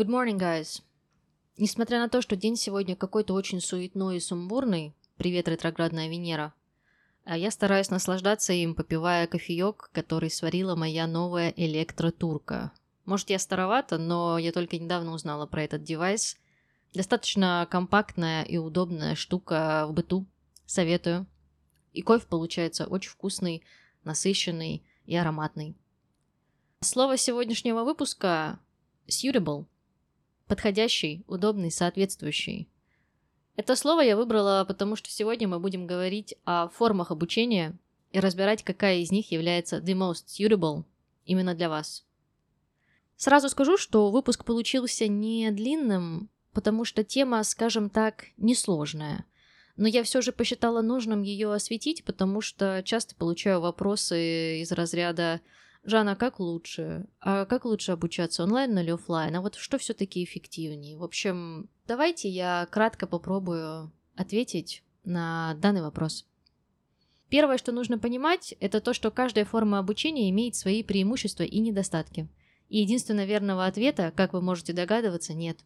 Good morning, guys. Несмотря на то, что день сегодня какой-то очень суетной и сумбурный, привет, ретроградная Венера, а я стараюсь наслаждаться им, попивая кофеек, который сварила моя новая электротурка. Может, я старовата, но я только недавно узнала про этот девайс. Достаточно компактная и удобная штука в быту. Советую. И кофе получается очень вкусный, насыщенный и ароматный. Слово сегодняшнего выпуска – suitable. Подходящий, удобный, соответствующий. Это слово я выбрала, потому что сегодня мы будем говорить о формах обучения и разбирать, какая из них является the most suitable именно для вас. Сразу скажу, что выпуск получился не длинным, потому что тема, скажем так, несложная. Но я все же посчитала нужным ее осветить, потому что часто получаю вопросы из разряда Жанна, как лучше? А как лучше обучаться, онлайн или офлайн? А вот что все-таки эффективнее? В общем, давайте я кратко попробую ответить на данный вопрос. Первое, что нужно понимать, это то, что каждая форма обучения имеет свои преимущества и недостатки. И единственно верного ответа, как вы можете догадываться, нет.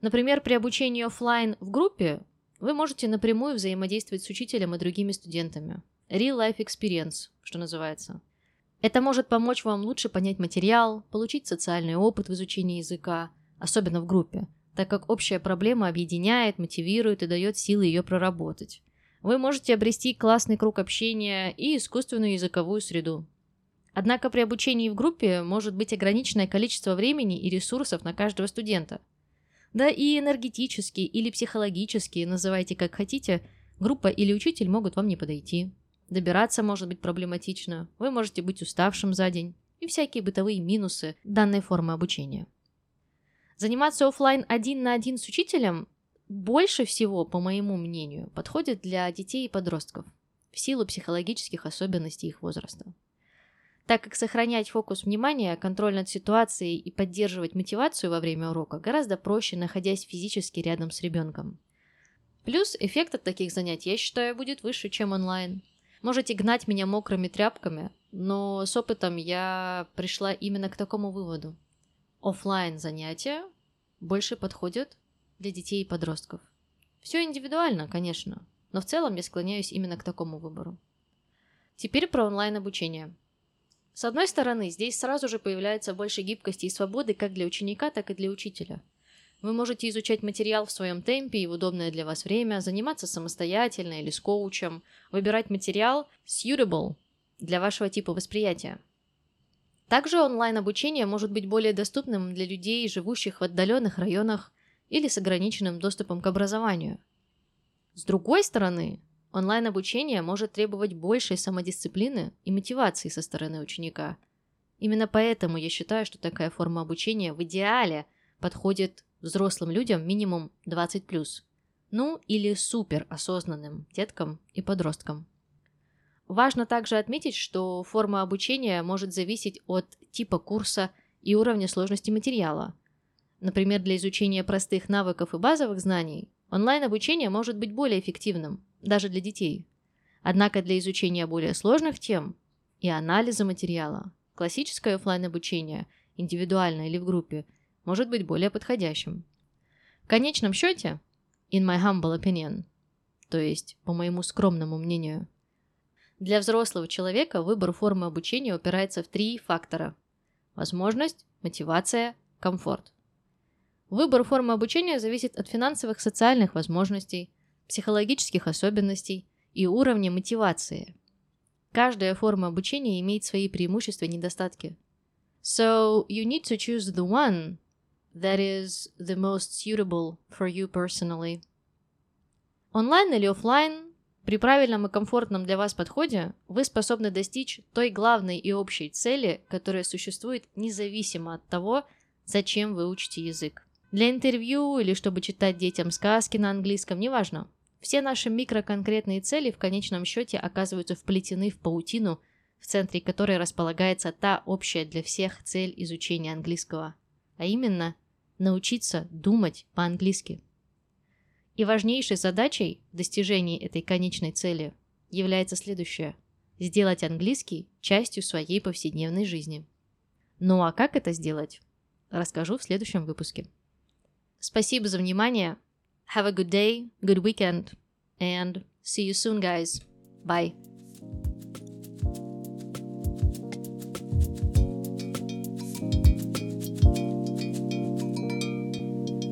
Например, при обучении офлайн в группе вы можете напрямую взаимодействовать с учителем и другими студентами. Real life experience, что называется – это может помочь вам лучше понять материал, получить социальный опыт в изучении языка, особенно в группе, так как общая проблема объединяет, мотивирует и дает силы ее проработать. Вы можете обрести классный круг общения и искусственную языковую среду. Однако при обучении в группе может быть ограниченное количество времени и ресурсов на каждого студента. Да и энергетически или психологически, называйте как хотите, группа или учитель могут вам не подойти. Добираться может быть проблематично, вы можете быть уставшим за день и всякие бытовые минусы данной формы обучения. Заниматься офлайн один на один с учителем больше всего, по моему мнению, подходит для детей и подростков в силу психологических особенностей их возраста. Так как сохранять фокус внимания, контроль над ситуацией и поддерживать мотивацию во время урока гораздо проще, находясь физически рядом с ребенком. Плюс эффект от таких занятий, я считаю, будет выше, чем онлайн. Можете гнать меня мокрыми тряпками, но с опытом я пришла именно к такому выводу. Оффлайн занятия больше подходят для детей и подростков. Все индивидуально, конечно, но в целом я склоняюсь именно к такому выбору. Теперь про онлайн обучение. С одной стороны, здесь сразу же появляется больше гибкости и свободы как для ученика, так и для учителя – вы можете изучать материал в своем темпе и в удобное для вас время, заниматься самостоятельно или с коучем, выбирать материал suitable для вашего типа восприятия. Также онлайн-обучение может быть более доступным для людей, живущих в отдаленных районах или с ограниченным доступом к образованию. С другой стороны, онлайн-обучение может требовать большей самодисциплины и мотивации со стороны ученика. Именно поэтому я считаю, что такая форма обучения в идеале подходит взрослым людям минимум 20+, ну или супер осознанным деткам и подросткам. Важно также отметить, что форма обучения может зависеть от типа курса и уровня сложности материала. Например, для изучения простых навыков и базовых знаний онлайн-обучение может быть более эффективным, даже для детей. Однако для изучения более сложных тем и анализа материала классическое офлайн обучение, индивидуально или в группе – может быть более подходящим. В конечном счете, in my humble opinion, то есть по моему скромному мнению, для взрослого человека выбор формы обучения упирается в три фактора – возможность, мотивация, комфорт. Выбор формы обучения зависит от финансовых социальных возможностей, психологических особенностей и уровня мотивации. Каждая форма обучения имеет свои преимущества и недостатки. So you need to choose the one that is the most suitable for you personally. Онлайн или офлайн, при правильном и комфортном для вас подходе вы способны достичь той главной и общей цели, которая существует независимо от того, зачем вы учите язык. Для интервью или чтобы читать детям сказки на английском, неважно. Все наши микроконкретные цели в конечном счете оказываются вплетены в паутину, в центре которой располагается та общая для всех цель изучения английского, а именно научиться думать по-английски. И важнейшей задачей в достижении этой конечной цели является следующее – сделать английский частью своей повседневной жизни. Ну а как это сделать? расскажу в следующем выпуске. Спасибо за внимание. Have a good day, good weekend, and see you soon, guys. Bye.